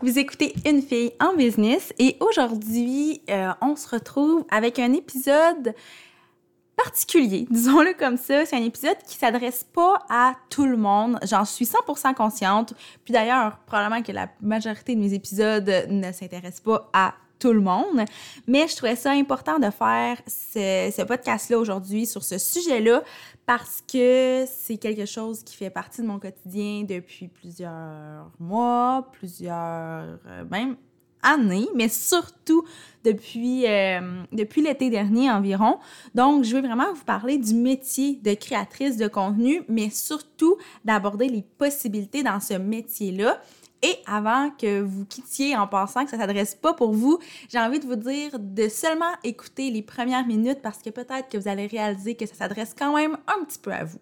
Vous écoutez Une fille en business et aujourd'hui, euh, on se retrouve avec un épisode particulier, disons-le comme ça. C'est un épisode qui s'adresse pas à tout le monde. J'en suis 100% consciente. Puis d'ailleurs, probablement que la majorité de mes épisodes ne s'intéressent pas à tout le monde. Mais je trouvais ça important de faire ce, podcast-là aujourd'hui sur ce sujet-là parce que c'est quelque chose qui fait partie de mon quotidien depuis plusieurs mois, plusieurs euh, même années, mais surtout depuis, euh, depuis l'été dernier environ. Donc, je veux vraiment vous parler du métier de créatrice de contenu, mais surtout d'aborder les possibilités dans ce métier-là. Et avant que vous quittiez en pensant que ça s'adresse pas pour vous, j'ai envie de vous dire de seulement écouter les premières minutes parce que peut-être que vous allez réaliser que ça s'adresse quand même un petit peu à vous.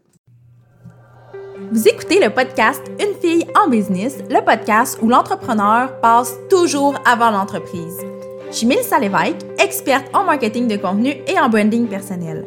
Vous écoutez le podcast Une fille en business, le podcast où l'entrepreneur passe toujours avant l'entreprise. Je suis Mélissa Lévesque, experte en marketing de contenu et en branding personnel.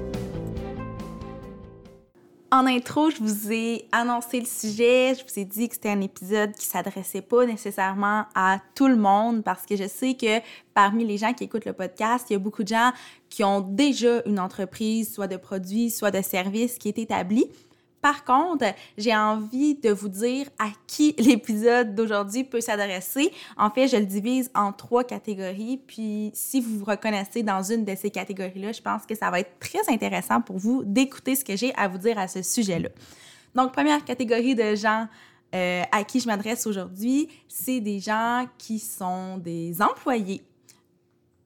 En intro, je vous ai annoncé le sujet, je vous ai dit que c'était un épisode qui s'adressait pas nécessairement à tout le monde parce que je sais que parmi les gens qui écoutent le podcast, il y a beaucoup de gens qui ont déjà une entreprise, soit de produits, soit de services qui est établie. Par contre, j'ai envie de vous dire à qui l'épisode d'aujourd'hui peut s'adresser. En fait, je le divise en trois catégories. Puis, si vous vous reconnaissez dans une de ces catégories-là, je pense que ça va être très intéressant pour vous d'écouter ce que j'ai à vous dire à ce sujet-là. Donc, première catégorie de gens euh, à qui je m'adresse aujourd'hui, c'est des gens qui sont des employés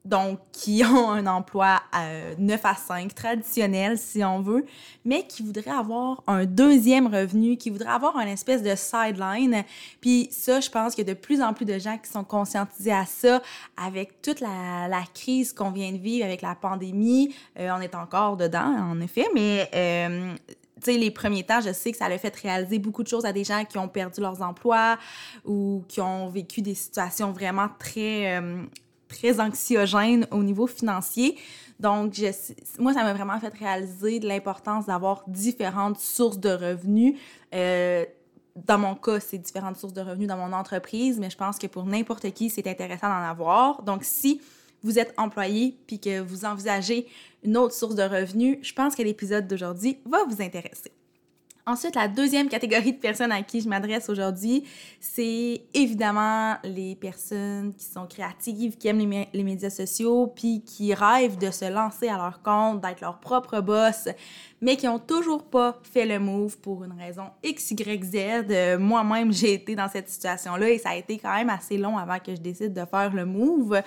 donc qui ont un emploi à 9 à 5, traditionnel si on veut, mais qui voudraient avoir un deuxième revenu, qui voudraient avoir un espèce de sideline. Puis ça, je pense qu'il y a de plus en plus de gens qui sont conscientisés à ça avec toute la, la crise qu'on vient de vivre avec la pandémie. Euh, on est encore dedans, en effet, mais... Euh, tu sais, les premiers temps, je sais que ça a fait réaliser beaucoup de choses à des gens qui ont perdu leurs emplois ou qui ont vécu des situations vraiment très euh, très anxiogène au niveau financier. Donc, moi, ça m'a vraiment fait réaliser l'importance d'avoir différentes sources de revenus. Euh, dans mon cas, c'est différentes sources de revenus dans mon entreprise, mais je pense que pour n'importe qui, c'est intéressant d'en avoir. Donc, si vous êtes employé puis que vous envisagez une autre source de revenus, je pense que l'épisode d'aujourd'hui va vous intéresser. Ensuite, la deuxième catégorie de personnes à qui je m'adresse aujourd'hui, c'est évidemment les personnes qui sont créatives, qui aiment les, médias sociaux, puis qui rêvent de se lancer à leur compte, d'être leur propre boss, mais qui ont toujours pas fait le move pour une raison X, Y, Z. Moi-même, j'ai été dans cette situation-là et ça a été quand même assez long avant que je décide de faire le move.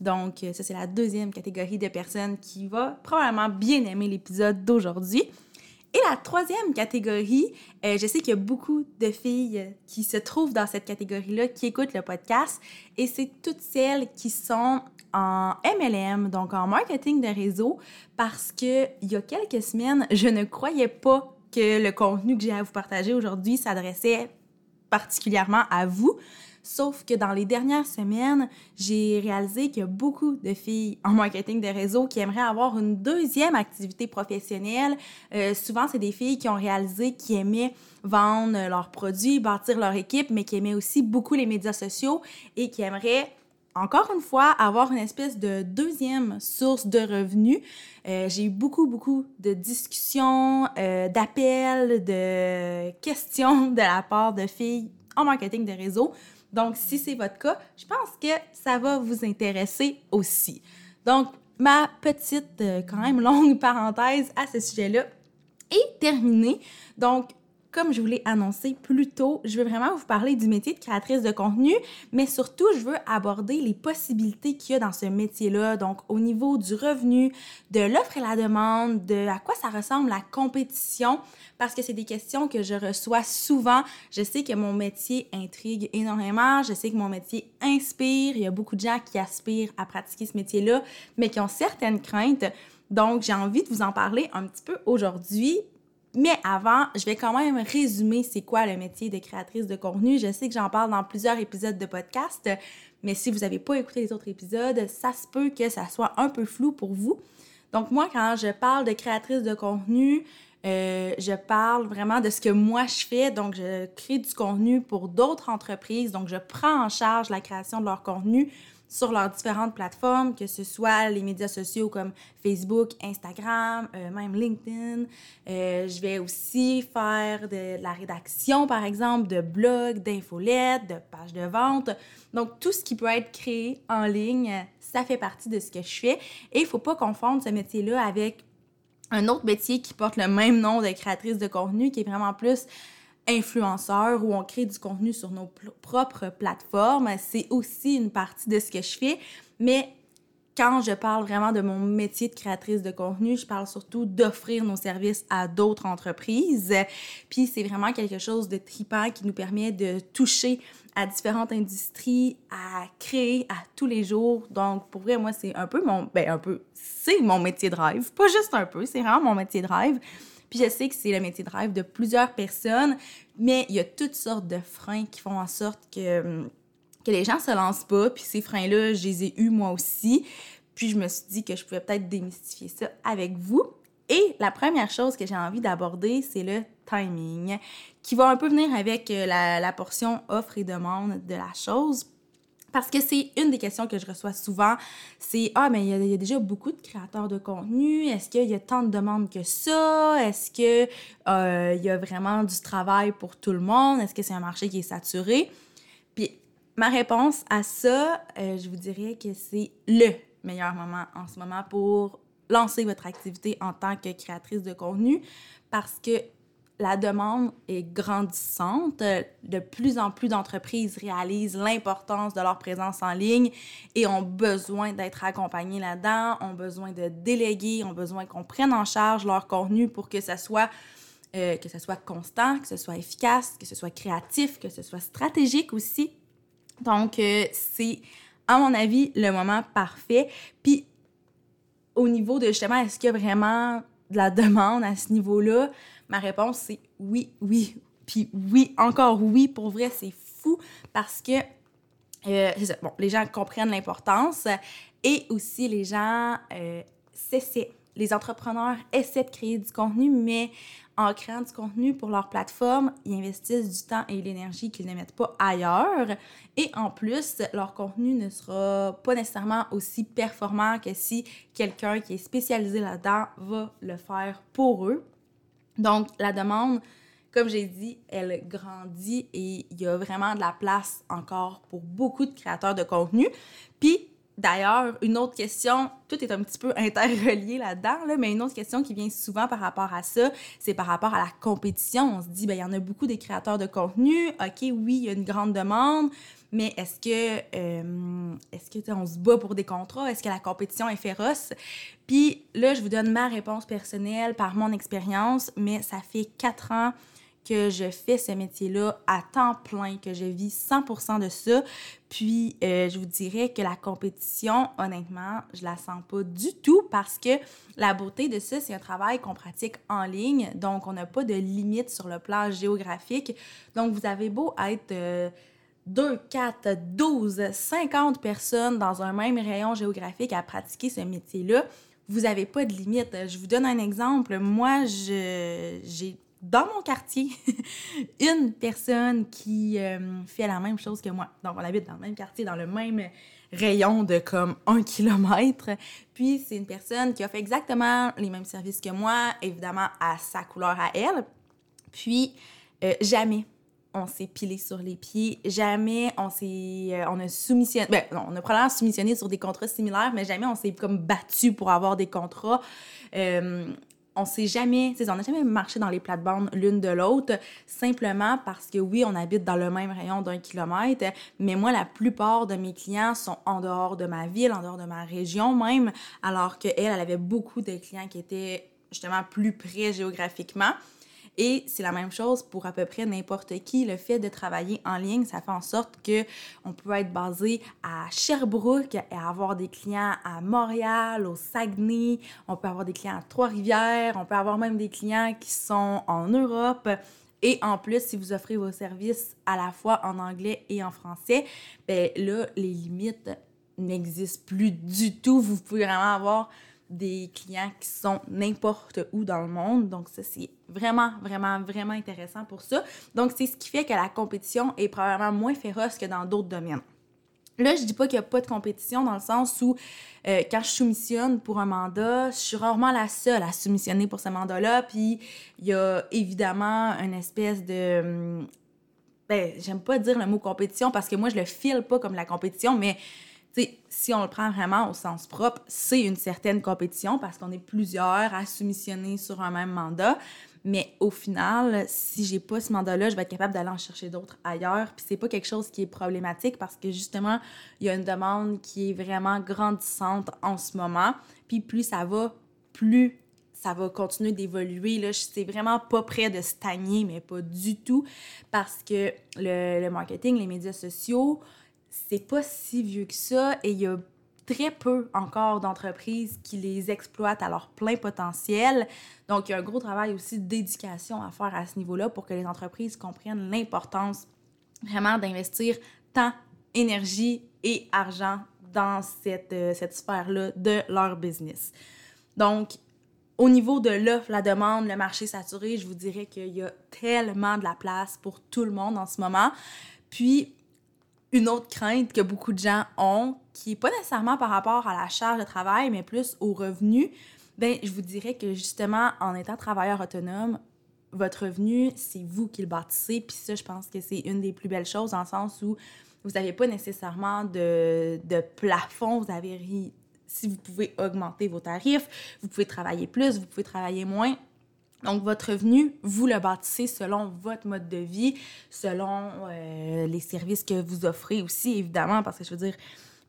Donc, ça, c'est la deuxième catégorie de personnes qui va probablement bien aimer l'épisode d'aujourd'hui. Et la troisième catégorie, euh, je sais qu'il y a beaucoup de filles qui se trouvent dans cette catégorie-là, qui écoutent le podcast, et c'est toutes celles qui sont en MLM, donc en marketing de réseau, parce que il y a quelques semaines, je ne croyais pas que le contenu que j'ai à vous partager aujourd'hui s'adressait particulièrement à vous. Sauf que dans les dernières semaines, j'ai réalisé qu'il y a beaucoup de filles en marketing de réseau qui aimeraient avoir une deuxième activité professionnelle. Euh, souvent, c'est des filles qui ont réalisé qu'ils aimaient vendre leurs produits, bâtir leur équipe, mais qui aimaient aussi beaucoup les médias sociaux et qui aimeraient encore une fois, avoir une espèce de deuxième source de revenus. Euh, j'ai eu beaucoup, beaucoup de discussions, euh, d'appels, de questions de la part de filles en marketing de réseau donc, si c'est votre cas, je pense que ça va vous intéresser aussi. Donc, ma petite, euh, quand même longue parenthèse à ce sujet-là est terminée. Donc, comme je vous l'ai annoncé plus tôt, je veux vraiment vous parler du métier de créatrice de contenu, mais surtout, je veux aborder les possibilités qu'il y a dans ce métier-là, donc au niveau du revenu, de l'offre et la demande, de à quoi ça ressemble la compétition, parce que c'est des questions que je reçois souvent. Je sais que mon métier intrigue énormément, je sais que mon métier inspire, il y a beaucoup de gens qui aspirent à pratiquer ce métier-là, mais qui ont certaines craintes. Donc, j'ai envie de vous en parler un petit peu aujourd'hui Mais avant, je vais quand même résumer c'est quoi le métier de créatrice de contenu. Je sais que j'en parle dans plusieurs épisodes de podcast, mais si vous n'avez pas écouté les autres épisodes, ça se peut que ça soit un peu flou pour vous. Donc moi, quand je parle de créatrice de contenu, euh, je parle vraiment de ce que moi je fais. Donc, je crée du contenu pour d'autres entreprises. Donc, je prends en charge la création de leur contenu sur leurs différentes plateformes, que ce soit les médias sociaux comme Facebook, Instagram, euh, même LinkedIn. Euh, je vais aussi faire de, la rédaction, par exemple, de blogs, d'infolettes, de pages de vente. Donc, tout ce qui peut être créé en ligne, ça fait partie de ce que je fais. Et il ne faut pas confondre ce métier-là avec un autre métier qui porte le même nom de créatrice de contenu, qui est vraiment plus influenceur, où on crée du contenu sur nos propres plateformes. C'est aussi une partie de ce que je fais. Mais quand je parle vraiment de mon métier de créatrice de contenu, je parle surtout d'offrir nos services à d'autres entreprises. Puis c'est vraiment quelque chose de tripant qui nous permet de toucher à différentes industries, à créer à tous les jours. Donc pour vrai, moi, c'est un peu mon... Ben un peu, c'est mon métier de rêve. Pas juste un peu, c'est vraiment mon métier de rêve. Puis je sais que c'est le métier de de plusieurs personnes, mais il y a toutes sortes de freins qui font en sorte que les gens se lancent pas. Puis ces freins-là, je les ai eus moi aussi. Puis je me suis dit que je pouvais peut-être démystifier ça avec vous. Et la première chose que j'ai envie d'aborder, c'est le timing, qui va un peu venir avec euh, la, portion offre et demande de la chose. Parce que c'est une des questions que je reçois souvent, c'est Ah, mais il y, a, déjà beaucoup de créateurs de contenu. Est-ce qu'il y a tant de demandes que ça? Est-ce qu'il euh, y a vraiment du travail pour tout le monde? Est-ce que c'est un marché qui est saturé? Puis Ma réponse à ça, euh, je vous dirais que c'est le meilleur moment en ce moment pour lancer votre activité en tant que créatrice de contenu parce que la demande est grandissante. De plus en plus d'entreprises réalisent l'importance de leur présence en ligne et ont besoin d'être accompagnées là-dedans, ont besoin de déléguer, ont besoin qu'on prenne en charge leur contenu pour que ça soit euh, que ce soit constant, que ce soit efficace, que ce soit créatif, que ce soit stratégique aussi. Donc, euh, c'est, à mon avis, le moment parfait. Puis, au niveau de justement, est-ce qu'il y a vraiment de la demande à ce niveau-là? Ma réponse, c'est oui, oui. Puis oui, encore oui. Pour vrai, c'est fou parce que, euh, bon, les gens comprennent l'importance et aussi les gens euh, cessaient les entrepreneurs essaient de créer du contenu, mais en créant du contenu pour leur plateforme, ils investissent du temps et de l'énergie qu'ils ne mettent pas ailleurs. Et en plus, leur contenu ne sera pas nécessairement aussi performant que si quelqu'un qui est spécialisé là-dedans va le faire pour eux. Donc, la demande, comme j'ai dit, elle grandit et il y a vraiment de la place encore pour beaucoup de créateurs de contenu. Puis, D'ailleurs, une autre question, tout est un petit peu interrelié là-dedans, là, mais une autre question qui vient souvent par rapport à ça, c'est par rapport à la compétition. On se dit, ben, il y en a beaucoup des créateurs de contenu. OK, oui, il y a une grande demande, mais est-ce que, euh, est-ce que on se bat pour des contrats? Est-ce que la compétition est féroce? Puis là, je vous donne ma réponse personnelle par mon expérience, mais ça fait quatre ans que je fais ce métier-là à temps plein, que je vis 100% de ça. Puis, euh, je vous dirais que la compétition, honnêtement, je la sens pas du tout parce que la beauté de ça, c'est un travail qu'on pratique en ligne. Donc, on n'a pas de limite sur le plan géographique. Donc, vous avez beau être... 2, 4, 12, 50 personnes dans un même rayon géographique à pratiquer ce métier-là, vous n'avez pas de limite. Je vous donne un exemple. Moi, j'ai dans mon quartier une personne qui euh, fait la même chose que moi. Donc, on habite dans le même quartier, dans le même rayon de comme un kilomètre. Puis, c'est une personne qui a fait exactement les mêmes services que moi, évidemment à sa couleur à elle. Puis, euh, jamais on s'est pilé sur les pieds, jamais on s'est euh, on a soumissionné ben non, on a probablement soumissionné sur des contrats similaires mais jamais on s'est comme battu pour avoir des contrats on sait jamais, on n'a jamais marché dans les plates-bandes l'une de l'autre, simplement parce que oui, on habite dans le même rayon d'un kilomètre, mais moi, la plupart de mes clients sont en dehors de ma ville, en dehors de ma région même, alors qu'elle, elle avait beaucoup de clients qui étaient justement plus près géographiquement. Et c'est la même chose pour à peu près n'importe qui. Le fait de travailler en ligne, ça fait en sorte que on peut être basé à Sherbrooke et avoir des clients à Montréal, au Saguenay, on peut avoir des clients à Trois-Rivières, on peut avoir même des clients qui sont en Europe. Et en plus, si vous offrez vos services à la fois en anglais et en français, ben là, les limites n'existent plus du tout. Vous pouvez vraiment avoir des clients qui sont n'importe où dans le monde. Donc, ça, c'est vraiment, vraiment, vraiment intéressant pour ça. Donc, c'est ce qui fait que la compétition est probablement moins féroce que dans d'autres domaines. Là, je dis pas qu'il n'y a pas de compétition dans le sens où euh, quand je soumissionne pour un mandat, je suis rarement la seule à soumissionner pour ce mandat-là. Puis il y a évidemment une espèce de. Hum, ben, j'aime pas dire le mot compétition parce que moi, je le file pas comme la compétition, mais si on le prend vraiment au sens propre, c'est une certaine compétition parce qu'on est plusieurs à soumissionner sur un même mandat. Mais au final, si j'ai pas ce mandat-là, je vais être capable d'aller en chercher d'autres ailleurs. Puis c'est pas quelque chose qui est problématique parce que justement, il y a une demande qui est vraiment grandissante en ce moment. Puis plus ça va, plus ça va continuer d'évoluer. Là, c'est vraiment pas près de stagner, mais pas du tout, parce que le, le marketing, les médias sociaux, c'est pas si vieux que ça et il y a très peu encore d'entreprises qui les exploitent à leur plein potentiel. Donc, il y a un gros travail aussi d'éducation à faire à ce niveau-là pour que les entreprises comprennent l'importance vraiment d'investir temps, énergie et argent dans cette, euh, cette sphère-là de leur business. Donc, au niveau de l'offre, la demande, le marché saturé, je vous dirais qu'il y a tellement de la place pour tout le monde en ce moment. Puis, une autre crainte que beaucoup de gens ont, qui n'est pas nécessairement par rapport à la charge de travail, mais plus aux revenus, ben je vous dirais que justement, en étant travailleur autonome, votre revenu, c'est vous qui le bâtissez. Puis ça, je pense que c'est une des plus belles choses dans le sens où vous n'avez pas nécessairement de, de plafond. Vous avez si vous pouvez augmenter vos tarifs, vous pouvez travailler plus, vous pouvez travailler moins. Donc, votre revenu, vous le bâtissez selon votre mode de vie, selon euh, les services que vous offrez aussi, évidemment, parce que je veux dire,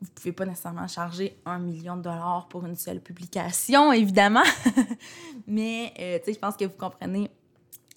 vous pouvez pas nécessairement charger un million de dollars pour une seule publication, évidemment. Mais, euh, tu sais, je pense que vous comprenez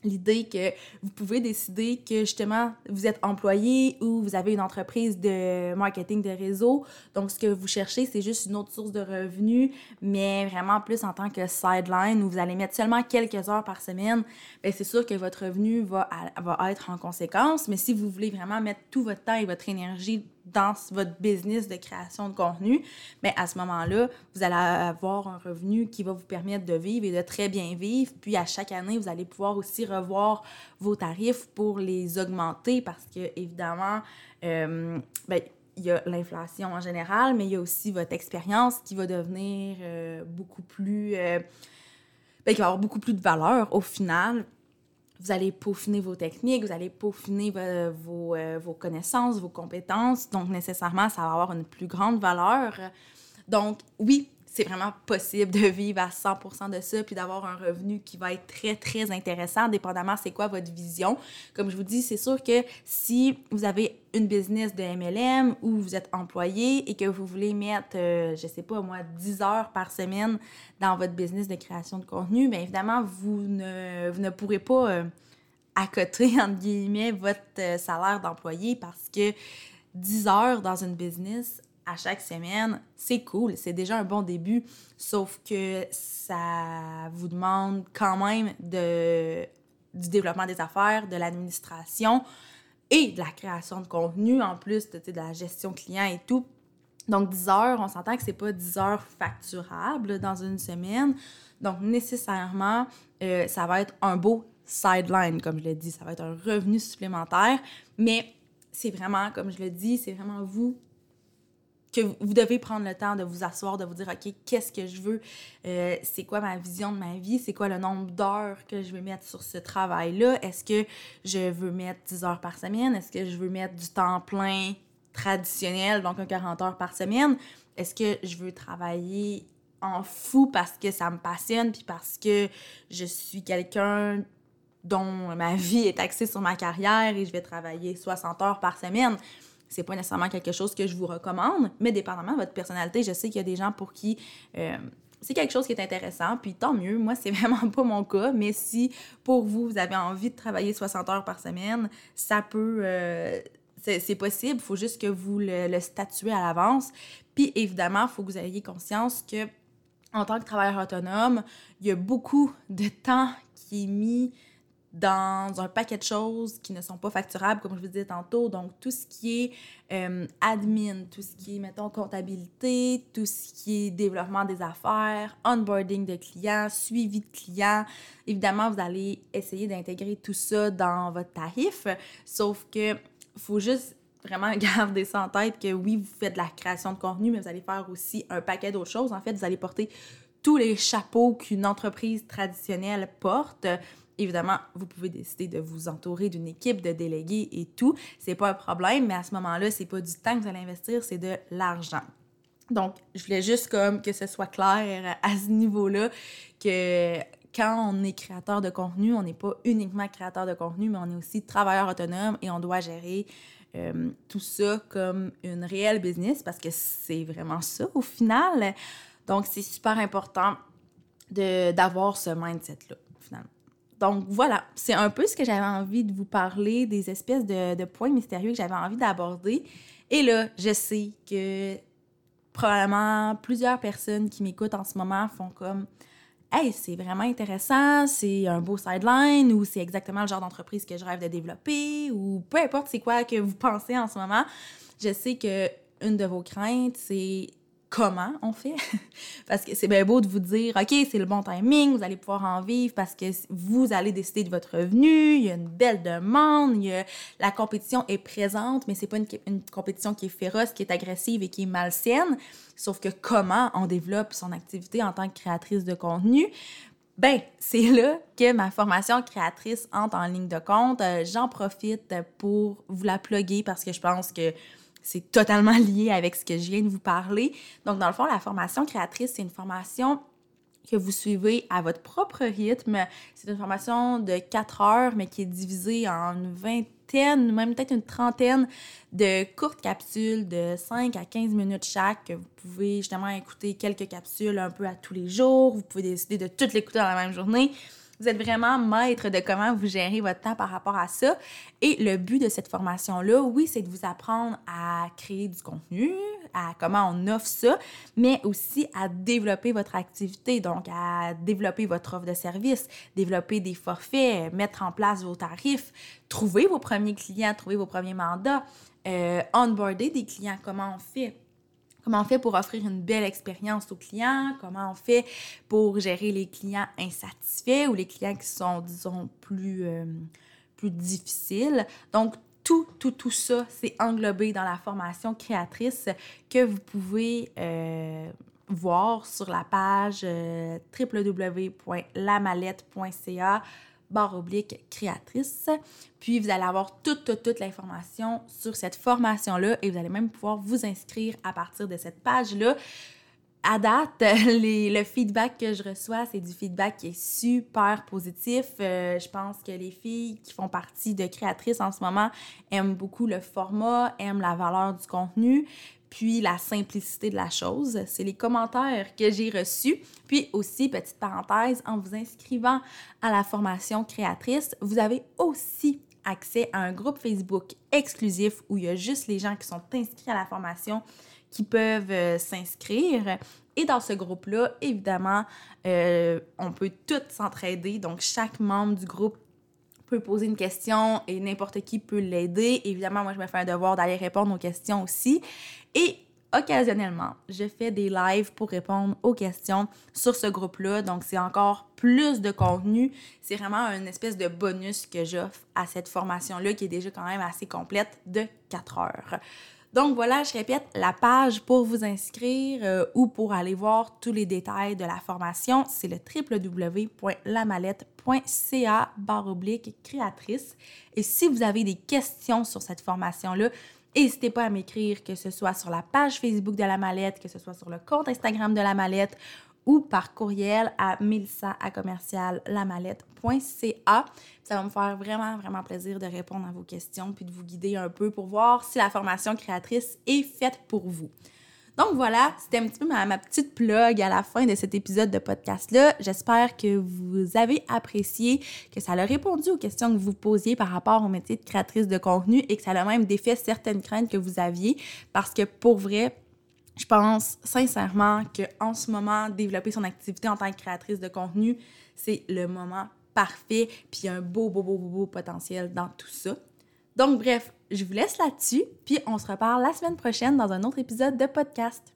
l'idée que vous pouvez décider que justement vous êtes employé ou vous avez une entreprise de marketing de réseau. Donc ce que vous cherchez, c'est juste une autre source de revenus, mais vraiment plus en tant que sideline où vous allez mettre seulement quelques heures par semaine. Bien, c'est sûr que votre revenu va, va être en conséquence, mais si vous voulez vraiment mettre tout votre temps et votre énergie dans votre business de création de contenu, mais à ce moment-là, vous allez avoir un revenu qui va vous permettre de vivre et de très bien vivre. Puis à chaque année, vous allez pouvoir aussi revoir vos tarifs pour les augmenter parce que, évidemment, euh, ben, il y a l'inflation en général, mais il y a aussi votre expérience qui va devenir euh, beaucoup plus. Euh, ben, qui va avoir beaucoup plus de valeur au final vous allez peaufiner vos techniques, vous allez peaufiner vos, euh, vos, connaissances, vos compétences. Donc, nécessairement, ça va avoir une plus grande valeur. Donc, oui, c'est vraiment possible de vivre à 100% de ça puis d'avoir un revenu qui va être très, très intéressant, dépendamment c'est quoi votre vision. Comme je vous dis, c'est sûr que si vous avez une business de MLM ou vous êtes employé et que vous voulez mettre, euh, je sais pas moi, 10 heures par semaine dans votre business de création de contenu, bien évidemment, vous ne, vous ne pourrez pas euh, accoter, entre guillemets, votre euh, salaire d'employé parce que 10 heures dans une business, à chaque semaine, c'est cool, c'est déjà un bon début, sauf que ça vous demande quand même de, du développement des affaires, de l'administration et de la création de contenu, en plus de, de la gestion client et tout. Donc 10 heures, on s'entend que c'est pas 10 heures facturables dans une semaine. Donc nécessairement, euh, ça va être un beau sideline, comme je l'ai dit, ça va être un revenu supplémentaire, mais c'est vraiment, comme je le dis, c'est vraiment vous que vous devez prendre le temps de vous asseoir, de vous dire, OK, qu'est-ce que je veux? Euh, c'est quoi ma vision de ma vie? C'est quoi le nombre d'heures que je vais mettre sur ce travail-là? Est-ce que je veux mettre 10 heures par semaine? Est-ce que je veux mettre du temps plein traditionnel, donc un 40 heures par semaine? Est-ce que je veux travailler en fou parce que ça me passionne, puis parce que je suis quelqu'un dont ma vie est axée sur ma carrière et je vais travailler 60 heures par semaine? C'est pas nécessairement quelque chose que je vous recommande, mais dépendamment de votre personnalité, je sais qu'il y a des gens pour qui euh, c'est quelque chose qui est intéressant, puis tant mieux. Moi, c'est vraiment pas mon cas, mais si pour vous, vous avez envie de travailler 60 heures par semaine, ça peut. Euh, c'est possible, il faut juste que vous le, le statuez à l'avance. Puis évidemment, il faut que vous ayez conscience que en tant que travailleur autonome, il y a beaucoup de temps qui est mis dans un paquet de choses qui ne sont pas facturables, comme je vous disais tantôt. Donc, tout ce qui est euh, admin, tout ce qui est, mettons, comptabilité, tout ce qui est développement des affaires, onboarding de clients, suivi de clients. Évidemment, vous allez essayer d'intégrer tout ça dans votre tarif, sauf que faut juste vraiment garder ça en tête que oui, vous faites de la création de contenu, mais vous allez faire aussi un paquet d'autres choses. En fait, vous allez porter tous les chapeaux qu'une entreprise traditionnelle porte Évidemment, vous pouvez décider de vous entourer d'une équipe de délégués et tout. C'est pas un problème, mais à ce moment-là, c'est pas du temps que vous allez investir, c'est de l'argent. Donc, je voulais juste comme que ce soit clair à ce niveau-là que quand on est créateur de contenu, on n'est pas uniquement créateur de contenu, mais on est aussi travailleur autonome et on doit gérer euh, tout ça comme une réelle business parce que c'est vraiment ça au final. Donc, c'est super important d'avoir ce mindset-là. Donc voilà, c'est un peu ce que j'avais envie de vous parler, des espèces de, points mystérieux que j'avais envie d'aborder. Et là, je sais que probablement plusieurs personnes qui m'écoutent en ce moment font comme Hey, c'est vraiment intéressant, c'est un beau sideline ou c'est exactement le genre d'entreprise que je rêve de développer ou peu importe c'est quoi que vous pensez en ce moment. Je sais que une de vos craintes, c'est comment on fait? parce que c'est bien beau de vous dire, OK, c'est le bon timing, vous allez pouvoir en vivre parce que vous allez décider de votre revenu, il y a une belle demande, il y a... la compétition est présente, mais c'est pas une, compétition qui est féroce, qui est agressive et qui est malsaine. Sauf que comment on développe son activité en tant que créatrice de contenu, ben, c'est là que ma formation créatrice entre en ligne de compte. Euh, j'en profite pour vous la plugger parce que je pense que c'est totalement lié avec ce que je viens de vous parler. Donc, dans le fond, la formation créatrice, c'est une formation que vous suivez à votre propre rythme. C'est une formation de 4 heures, mais qui est divisée en une vingtaine, même peut-être une trentaine de courtes capsules de 5 à 15 minutes chaque. Vous pouvez justement écouter quelques capsules un peu à tous les jours. Vous pouvez décider de toutes l'écouter dans la même journée. Vous êtes vraiment maître de comment vous gérez votre temps par rapport à ça. Et le but de cette formation-là, oui, c'est de vous apprendre à créer du contenu, à comment on offre ça, mais aussi à développer votre activité, donc à développer votre offre de service, développer des forfaits, mettre en place vos tarifs, trouver vos premiers clients, trouver vos premiers mandats, euh, onboarder des clients, comment on fait Comment on fait pour offrir une belle expérience aux clients? Comment on fait pour gérer les clients insatisfaits ou les clients qui sont, disons, plus, euh, plus difficiles? Donc, tout, tout, tout ça, c'est englobé dans la formation créatrice que vous pouvez euh, voir sur la page euh, barre oblique créatrice. Puis vous allez avoir toute, toute, toute l'information sur cette formation-là et vous allez même pouvoir vous inscrire à partir de cette page-là. À date, le feedback que je reçois, c'est du feedback qui est super positif. Euh, je pense que les filles qui font partie de créatrices en ce moment aiment beaucoup le format, aiment la valeur du contenu puis la simplicité de la chose. C'est les commentaires que j'ai reçus. Puis aussi, petite parenthèse, en vous inscrivant à la formation créatrice, vous avez aussi accès à un groupe Facebook exclusif où il y a juste les gens qui sont inscrits à la formation qui peuvent euh, s'inscrire. Et dans ce groupe-là, évidemment, euh, on peut toutes s'entraider. Donc, chaque membre du groupe peut poser une question et n'importe qui peut l'aider. Évidemment, moi, je me fais un devoir d'aller répondre aux questions aussi. Et occasionnellement, je fais des lives pour répondre aux questions sur ce groupe-là. Donc, c'est encore plus de contenu. C'est vraiment une espèce de bonus que j'offre à cette formation-là qui est déjà quand même assez complète de 4 heures. Donc voilà, je répète, la page pour vous inscrire euh, ou pour aller voir tous les détails de la formation, c'est le www.lamallette.ca barre oblique créatrice. Et si vous avez des questions sur cette formation-là, N'hésitez pas à m'écrire, que ce soit sur la page Facebook de la mallette, que ce soit sur le compte Instagram de la mallette ou par courriel à milsa à Ça va me faire vraiment, vraiment plaisir de répondre à vos questions puis de vous guider un peu pour voir si la formation créatrice est faite pour vous. Donc voilà, c'était un petit peu ma, ma, petite plug à la fin de cet épisode de podcast-là. J'espère que vous avez apprécié, que ça a répondu aux questions que vous posiez par rapport au métier de créatrice de contenu et que ça a même défait certaines craintes que vous aviez parce que pour vrai, je pense sincèrement qu'en ce moment, développer son activité en tant que créatrice de contenu, c'est le moment parfait, puis il y a un beau, beau, beau, beau, beau potentiel dans tout ça. Donc bref, je vous laisse là-dessus, puis on se reparle la semaine prochaine dans un autre épisode de podcast.